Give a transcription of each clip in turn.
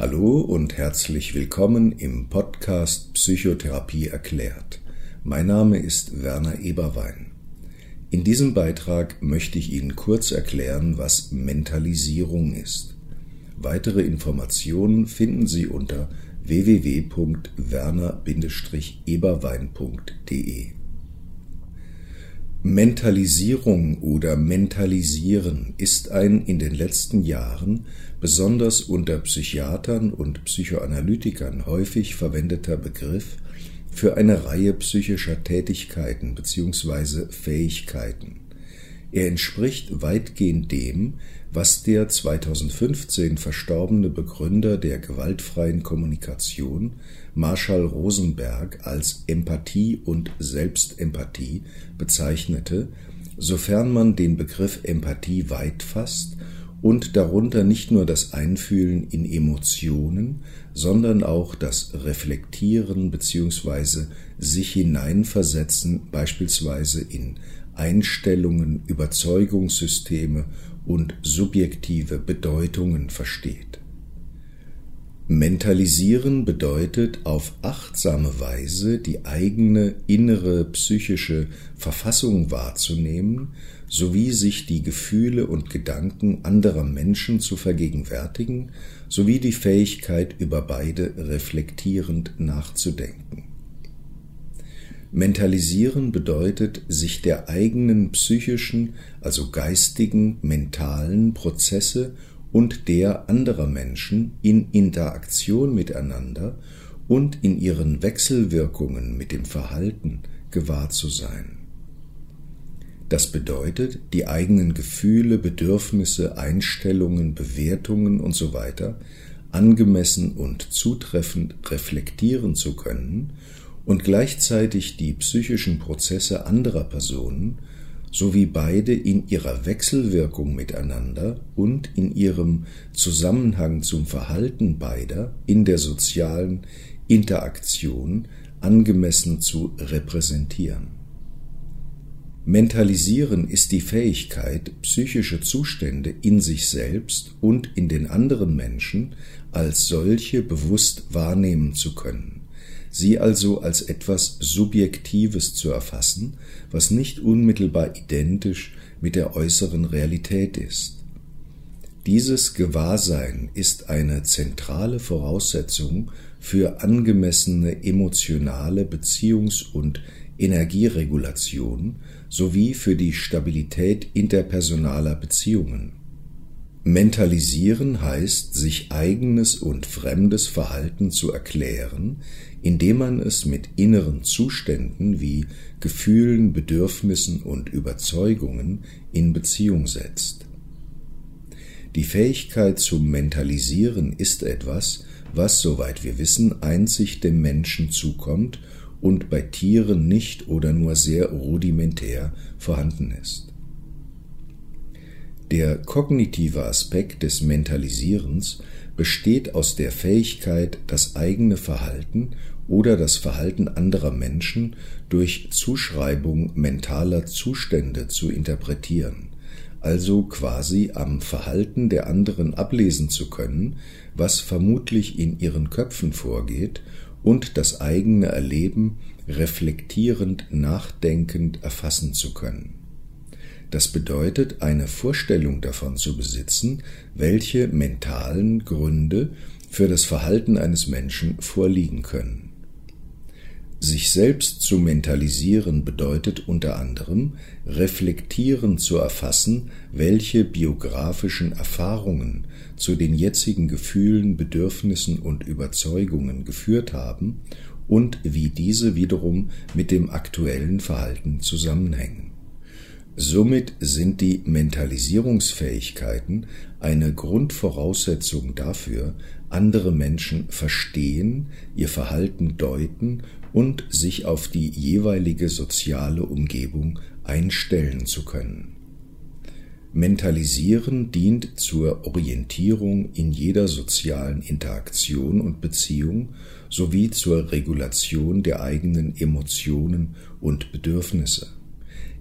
Hallo und herzlich willkommen im Podcast Psychotherapie erklärt. Mein Name ist Werner Eberwein. In diesem Beitrag möchte ich Ihnen kurz erklären, was Mentalisierung ist. Weitere Informationen finden Sie unter www.werner-eberwein.de. Mentalisierung oder Mentalisieren ist ein in den letzten Jahren besonders unter Psychiatern und Psychoanalytikern häufig verwendeter Begriff für eine Reihe psychischer Tätigkeiten bzw. Fähigkeiten. Er entspricht weitgehend dem, was der 2015 verstorbene Begründer der gewaltfreien Kommunikation, Marshall Rosenberg, als Empathie und Selbstempathie bezeichnete, sofern man den Begriff Empathie weit fasst und darunter nicht nur das Einfühlen in Emotionen, sondern auch das Reflektieren bzw. sich hineinversetzen beispielsweise in Einstellungen, Überzeugungssysteme und subjektive Bedeutungen versteht. Mentalisieren bedeutet auf achtsame Weise die eigene innere psychische Verfassung wahrzunehmen sowie sich die Gefühle und Gedanken anderer Menschen zu vergegenwärtigen sowie die Fähigkeit über beide reflektierend nachzudenken. Mentalisieren bedeutet, sich der eigenen psychischen, also geistigen, mentalen Prozesse und der anderer Menschen in Interaktion miteinander und in ihren Wechselwirkungen mit dem Verhalten gewahr zu sein. Das bedeutet, die eigenen Gefühle, Bedürfnisse, Einstellungen, Bewertungen usw. So angemessen und zutreffend reflektieren zu können und gleichzeitig die psychischen Prozesse anderer Personen sowie beide in ihrer Wechselwirkung miteinander und in ihrem Zusammenhang zum Verhalten beider in der sozialen Interaktion angemessen zu repräsentieren. Mentalisieren ist die Fähigkeit, psychische Zustände in sich selbst und in den anderen Menschen als solche bewusst wahrnehmen zu können sie also als etwas Subjektives zu erfassen, was nicht unmittelbar identisch mit der äußeren Realität ist. Dieses Gewahrsein ist eine zentrale Voraussetzung für angemessene emotionale Beziehungs- und Energieregulation sowie für die Stabilität interpersonaler Beziehungen. Mentalisieren heißt, sich eigenes und fremdes Verhalten zu erklären, indem man es mit inneren Zuständen wie Gefühlen, Bedürfnissen und Überzeugungen in Beziehung setzt. Die Fähigkeit zum Mentalisieren ist etwas, was, soweit wir wissen, einzig dem Menschen zukommt und bei Tieren nicht oder nur sehr rudimentär vorhanden ist. Der kognitive Aspekt des Mentalisierens besteht aus der Fähigkeit, das eigene Verhalten oder das Verhalten anderer Menschen durch Zuschreibung mentaler Zustände zu interpretieren, also quasi am Verhalten der anderen ablesen zu können, was vermutlich in ihren Köpfen vorgeht, und das eigene Erleben reflektierend nachdenkend erfassen zu können. Das bedeutet, eine Vorstellung davon zu besitzen, welche mentalen Gründe für das Verhalten eines Menschen vorliegen können. Sich selbst zu mentalisieren bedeutet unter anderem, reflektieren zu erfassen, welche biografischen Erfahrungen zu den jetzigen Gefühlen, Bedürfnissen und Überzeugungen geführt haben und wie diese wiederum mit dem aktuellen Verhalten zusammenhängen. Somit sind die Mentalisierungsfähigkeiten eine Grundvoraussetzung dafür, andere Menschen verstehen, ihr Verhalten deuten und sich auf die jeweilige soziale Umgebung einstellen zu können. Mentalisieren dient zur Orientierung in jeder sozialen Interaktion und Beziehung sowie zur Regulation der eigenen Emotionen und Bedürfnisse.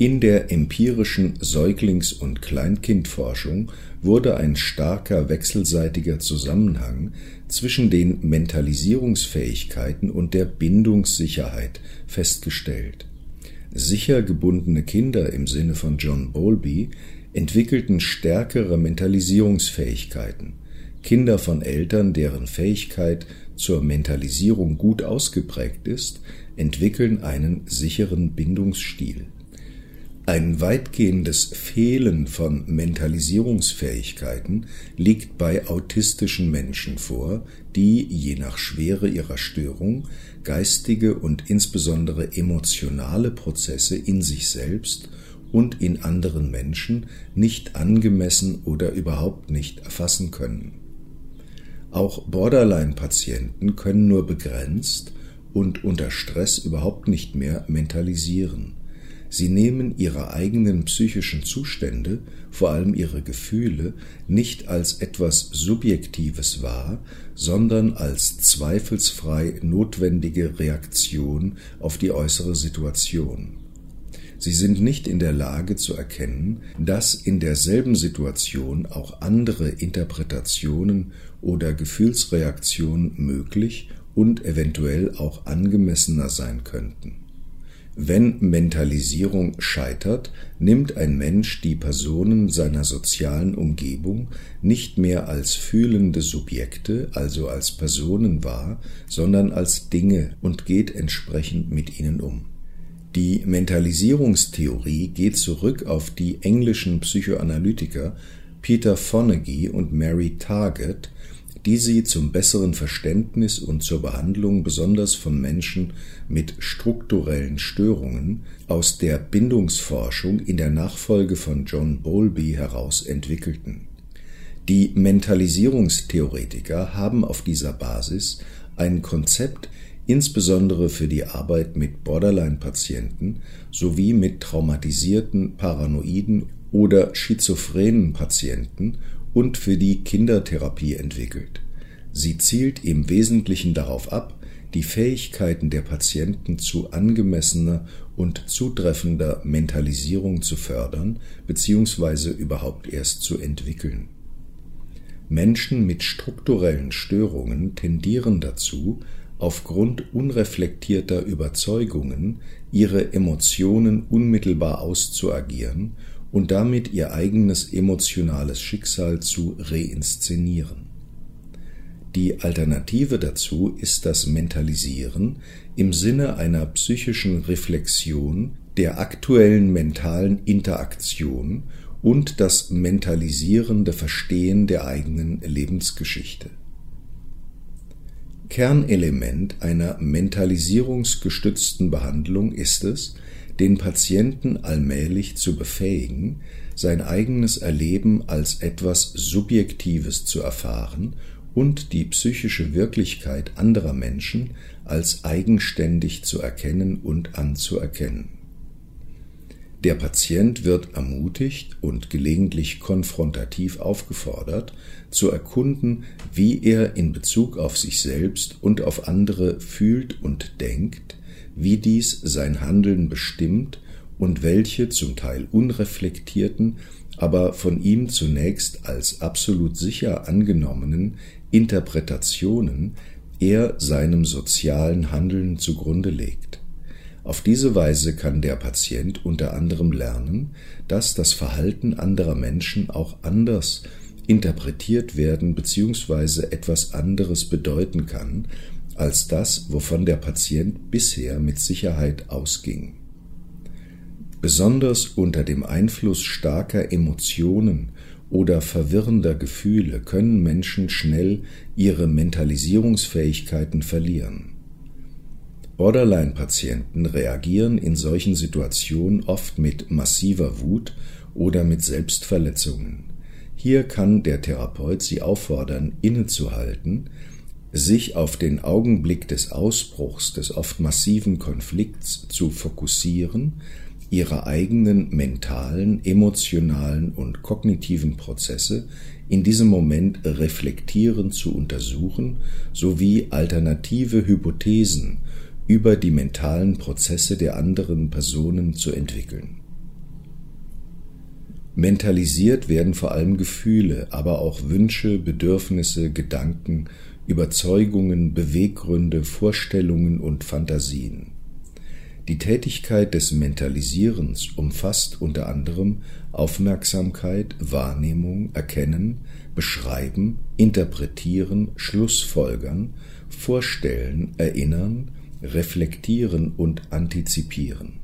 In der empirischen Säuglings- und Kleinkindforschung wurde ein starker wechselseitiger Zusammenhang zwischen den Mentalisierungsfähigkeiten und der Bindungssicherheit festgestellt. Sicher gebundene Kinder im Sinne von John Bowlby entwickelten stärkere Mentalisierungsfähigkeiten. Kinder von Eltern, deren Fähigkeit zur Mentalisierung gut ausgeprägt ist, entwickeln einen sicheren Bindungsstil. Ein weitgehendes Fehlen von Mentalisierungsfähigkeiten liegt bei autistischen Menschen vor, die, je nach Schwere ihrer Störung, geistige und insbesondere emotionale Prozesse in sich selbst und in anderen Menschen nicht angemessen oder überhaupt nicht erfassen können. Auch Borderline-Patienten können nur begrenzt und unter Stress überhaupt nicht mehr mentalisieren. Sie nehmen ihre eigenen psychischen Zustände, vor allem ihre Gefühle, nicht als etwas Subjektives wahr, sondern als zweifelsfrei notwendige Reaktion auf die äußere Situation. Sie sind nicht in der Lage zu erkennen, dass in derselben Situation auch andere Interpretationen oder Gefühlsreaktionen möglich und eventuell auch angemessener sein könnten. Wenn Mentalisierung scheitert, nimmt ein Mensch die Personen seiner sozialen Umgebung nicht mehr als fühlende Subjekte, also als Personen wahr, sondern als Dinge und geht entsprechend mit ihnen um. Die Mentalisierungstheorie geht zurück auf die englischen Psychoanalytiker Peter Fonagy und Mary Target, die sie zum besseren Verständnis und zur Behandlung besonders von Menschen mit strukturellen Störungen aus der Bindungsforschung in der Nachfolge von John Bowlby heraus entwickelten. Die Mentalisierungstheoretiker haben auf dieser Basis ein Konzept insbesondere für die Arbeit mit Borderline-Patienten sowie mit traumatisierten, paranoiden oder schizophrenen Patienten und für die Kindertherapie entwickelt. Sie zielt im Wesentlichen darauf ab, die Fähigkeiten der Patienten zu angemessener und zutreffender Mentalisierung zu fördern bzw. überhaupt erst zu entwickeln. Menschen mit strukturellen Störungen tendieren dazu, aufgrund unreflektierter Überzeugungen ihre Emotionen unmittelbar auszuagieren und damit ihr eigenes emotionales Schicksal zu reinszenieren. Die Alternative dazu ist das Mentalisieren im Sinne einer psychischen Reflexion der aktuellen mentalen Interaktion und das mentalisierende Verstehen der eigenen Lebensgeschichte. Kernelement einer mentalisierungsgestützten Behandlung ist es, den Patienten allmählich zu befähigen, sein eigenes Erleben als etwas Subjektives zu erfahren und die psychische Wirklichkeit anderer Menschen als eigenständig zu erkennen und anzuerkennen. Der Patient wird ermutigt und gelegentlich konfrontativ aufgefordert, zu erkunden, wie er in Bezug auf sich selbst und auf andere fühlt und denkt, wie dies sein Handeln bestimmt und welche zum Teil unreflektierten, aber von ihm zunächst als absolut sicher angenommenen Interpretationen er seinem sozialen Handeln zugrunde legt. Auf diese Weise kann der Patient unter anderem lernen, dass das Verhalten anderer Menschen auch anders interpretiert werden bzw. etwas anderes bedeuten kann, als das, wovon der Patient bisher mit Sicherheit ausging. Besonders unter dem Einfluss starker Emotionen oder verwirrender Gefühle können Menschen schnell ihre Mentalisierungsfähigkeiten verlieren. Borderline-Patienten reagieren in solchen Situationen oft mit massiver Wut oder mit Selbstverletzungen. Hier kann der Therapeut sie auffordern, innezuhalten, sich auf den Augenblick des Ausbruchs des oft massiven Konflikts zu fokussieren, ihre eigenen mentalen, emotionalen und kognitiven Prozesse in diesem Moment reflektierend zu untersuchen sowie alternative Hypothesen über die mentalen Prozesse der anderen Personen zu entwickeln. Mentalisiert werden vor allem Gefühle, aber auch Wünsche, Bedürfnisse, Gedanken, Überzeugungen, Beweggründe, Vorstellungen und Fantasien. Die Tätigkeit des Mentalisierens umfasst unter anderem Aufmerksamkeit, Wahrnehmung, Erkennen, Beschreiben, Interpretieren, Schlussfolgern, Vorstellen, Erinnern, Reflektieren und Antizipieren.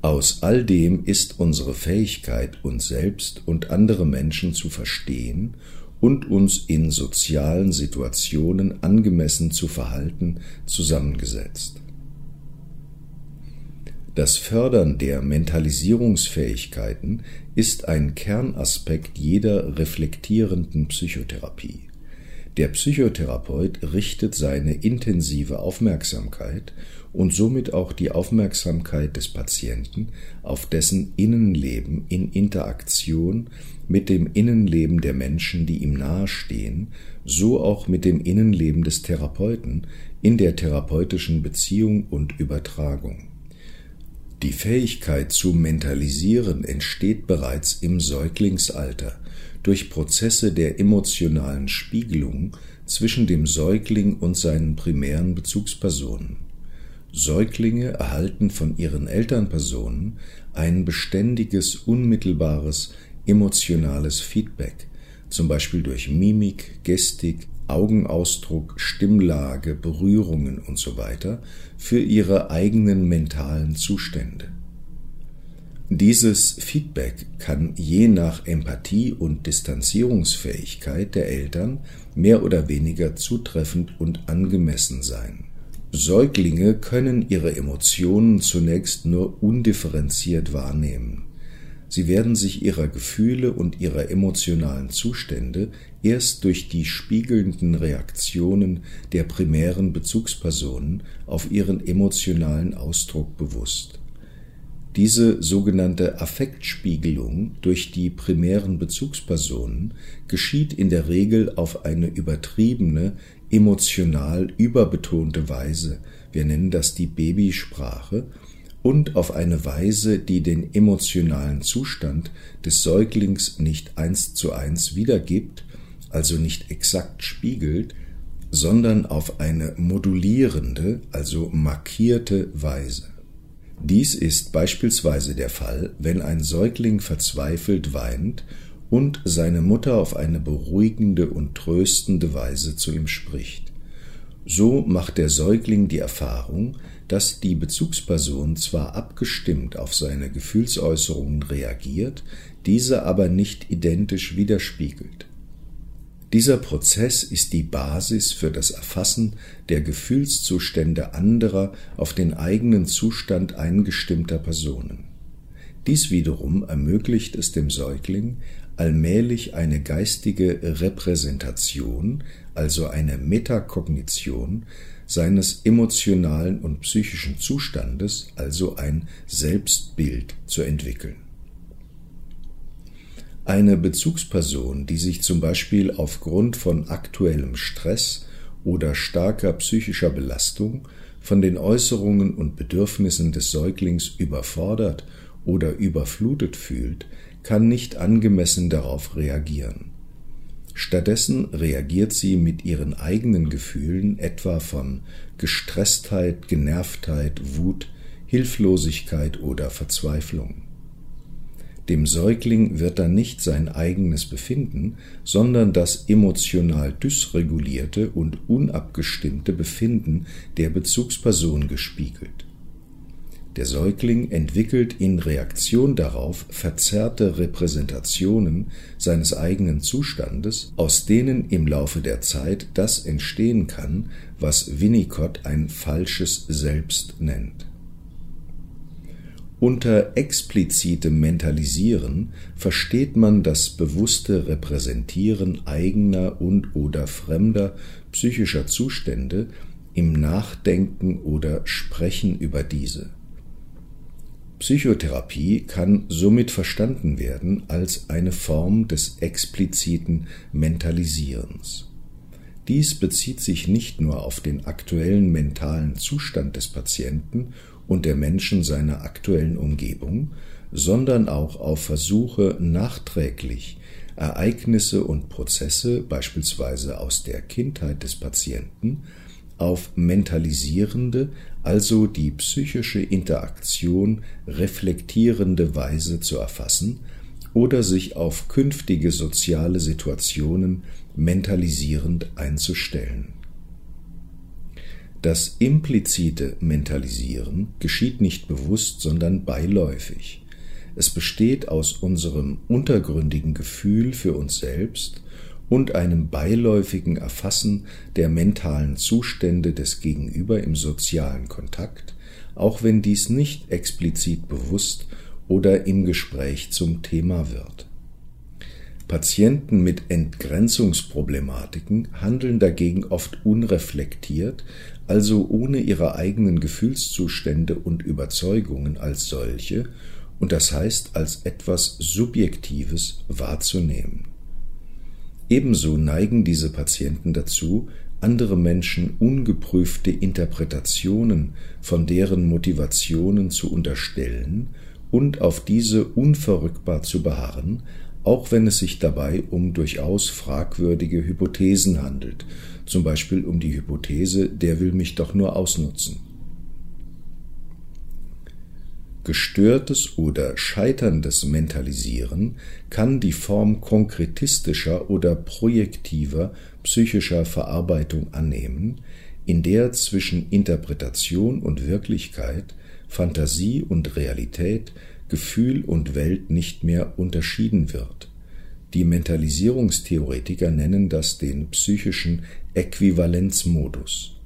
Aus all dem ist unsere Fähigkeit, uns selbst und andere Menschen zu verstehen und uns in sozialen Situationen angemessen zu verhalten, zusammengesetzt. Das Fördern der Mentalisierungsfähigkeiten ist ein Kernaspekt jeder reflektierenden Psychotherapie. Der Psychotherapeut richtet seine intensive Aufmerksamkeit und somit auch die Aufmerksamkeit des Patienten auf dessen Innenleben in Interaktion mit dem Innenleben der Menschen, die ihm nahestehen, so auch mit dem Innenleben des Therapeuten in der therapeutischen Beziehung und Übertragung. Die Fähigkeit zu mentalisieren entsteht bereits im Säuglingsalter durch Prozesse der emotionalen Spiegelung zwischen dem Säugling und seinen primären Bezugspersonen. Säuglinge erhalten von ihren Elternpersonen ein beständiges, unmittelbares, emotionales Feedback, zum Beispiel durch Mimik, Gestik, Augenausdruck, Stimmlage, Berührungen usw. So für ihre eigenen mentalen Zustände. Dieses Feedback kann je nach Empathie und Distanzierungsfähigkeit der Eltern mehr oder weniger zutreffend und angemessen sein. Säuglinge können ihre Emotionen zunächst nur undifferenziert wahrnehmen. Sie werden sich ihrer Gefühle und ihrer emotionalen Zustände erst durch die spiegelnden Reaktionen der primären Bezugspersonen auf ihren emotionalen Ausdruck bewusst. Diese sogenannte Affektspiegelung durch die primären Bezugspersonen geschieht in der Regel auf eine übertriebene, emotional überbetonte Weise, wir nennen das die Babysprache, und auf eine Weise, die den emotionalen Zustand des Säuglings nicht eins zu eins wiedergibt, also nicht exakt spiegelt, sondern auf eine modulierende, also markierte Weise. Dies ist beispielsweise der Fall, wenn ein Säugling verzweifelt weint und seine Mutter auf eine beruhigende und tröstende Weise zu ihm spricht. So macht der Säugling die Erfahrung, dass die Bezugsperson zwar abgestimmt auf seine Gefühlsäußerungen reagiert, diese aber nicht identisch widerspiegelt. Dieser Prozess ist die Basis für das Erfassen der Gefühlszustände anderer auf den eigenen Zustand eingestimmter Personen. Dies wiederum ermöglicht es dem Säugling, allmählich eine geistige Repräsentation, also eine Metakognition seines emotionalen und psychischen Zustandes, also ein Selbstbild zu entwickeln. Eine Bezugsperson, die sich zum Beispiel aufgrund von aktuellem Stress oder starker psychischer Belastung von den Äußerungen und Bedürfnissen des Säuglings überfordert oder überflutet fühlt, kann nicht angemessen darauf reagieren. Stattdessen reagiert sie mit ihren eigenen Gefühlen etwa von Gestresstheit, Genervtheit, Wut, Hilflosigkeit oder Verzweiflung. Dem Säugling wird dann nicht sein eigenes Befinden, sondern das emotional dysregulierte und unabgestimmte Befinden der Bezugsperson gespiegelt. Der Säugling entwickelt in Reaktion darauf verzerrte Repräsentationen seines eigenen Zustandes, aus denen im Laufe der Zeit das entstehen kann, was Winnicott ein falsches Selbst nennt. Unter explizitem Mentalisieren versteht man das bewusste Repräsentieren eigener und oder fremder psychischer Zustände im Nachdenken oder Sprechen über diese. Psychotherapie kann somit verstanden werden als eine Form des expliziten Mentalisierens. Dies bezieht sich nicht nur auf den aktuellen mentalen Zustand des Patienten und der Menschen seiner aktuellen Umgebung, sondern auch auf Versuche nachträglich Ereignisse und Prozesse, beispielsweise aus der Kindheit des Patienten, auf mentalisierende, also die psychische Interaktion reflektierende Weise zu erfassen oder sich auf künftige soziale Situationen mentalisierend einzustellen. Das implizite Mentalisieren geschieht nicht bewusst, sondern beiläufig. Es besteht aus unserem untergründigen Gefühl für uns selbst und einem beiläufigen Erfassen der mentalen Zustände des Gegenüber im sozialen Kontakt, auch wenn dies nicht explizit bewusst oder im Gespräch zum Thema wird. Patienten mit Entgrenzungsproblematiken handeln dagegen oft unreflektiert, also ohne ihre eigenen Gefühlszustände und Überzeugungen als solche und das heißt als etwas Subjektives wahrzunehmen. Ebenso neigen diese Patienten dazu, andere Menschen ungeprüfte Interpretationen von deren Motivationen zu unterstellen und auf diese unverrückbar zu beharren, auch wenn es sich dabei um durchaus fragwürdige Hypothesen handelt, zum Beispiel um die Hypothese, der will mich doch nur ausnutzen. Gestörtes oder scheiterndes Mentalisieren kann die Form konkretistischer oder projektiver psychischer Verarbeitung annehmen, in der zwischen Interpretation und Wirklichkeit, Fantasie und Realität, Gefühl und Welt nicht mehr unterschieden wird. Die Mentalisierungstheoretiker nennen das den psychischen Äquivalenzmodus.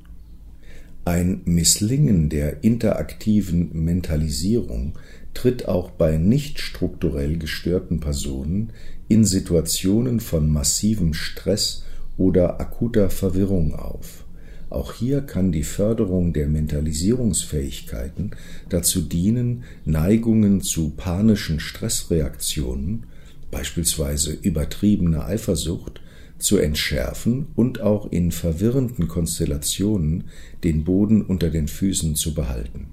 Ein Misslingen der interaktiven Mentalisierung tritt auch bei nicht strukturell gestörten Personen in Situationen von massivem Stress oder akuter Verwirrung auf. Auch hier kann die Förderung der Mentalisierungsfähigkeiten dazu dienen, Neigungen zu panischen Stressreaktionen, beispielsweise übertriebene Eifersucht, zu entschärfen und auch in verwirrenden Konstellationen den Boden unter den Füßen zu behalten.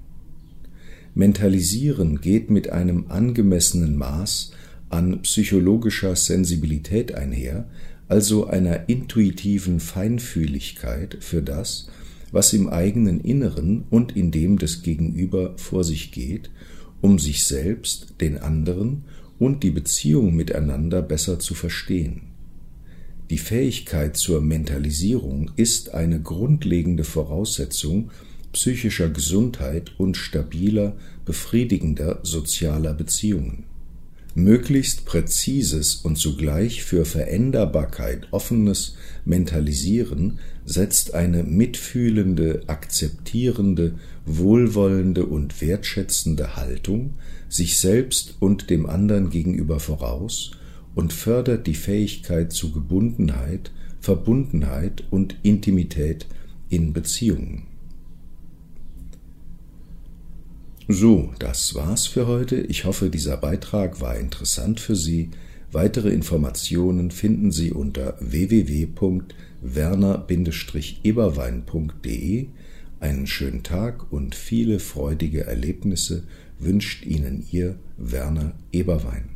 Mentalisieren geht mit einem angemessenen Maß an psychologischer Sensibilität einher, also einer intuitiven Feinfühligkeit für das, was im eigenen Inneren und in dem des Gegenüber vor sich geht, um sich selbst, den anderen und die Beziehung miteinander besser zu verstehen. Die Fähigkeit zur Mentalisierung ist eine grundlegende Voraussetzung psychischer Gesundheit und stabiler, befriedigender sozialer Beziehungen. Möglichst präzises und zugleich für Veränderbarkeit offenes Mentalisieren setzt eine mitfühlende, akzeptierende, wohlwollende und wertschätzende Haltung sich selbst und dem anderen gegenüber voraus und fördert die Fähigkeit zu Gebundenheit, Verbundenheit und Intimität in Beziehungen. So, das war's für heute. Ich hoffe, dieser Beitrag war interessant für Sie. Weitere Informationen finden Sie unter www.werner-eberwein.de. Einen schönen Tag und viele freudige Erlebnisse wünscht Ihnen Ihr Werner Eberwein.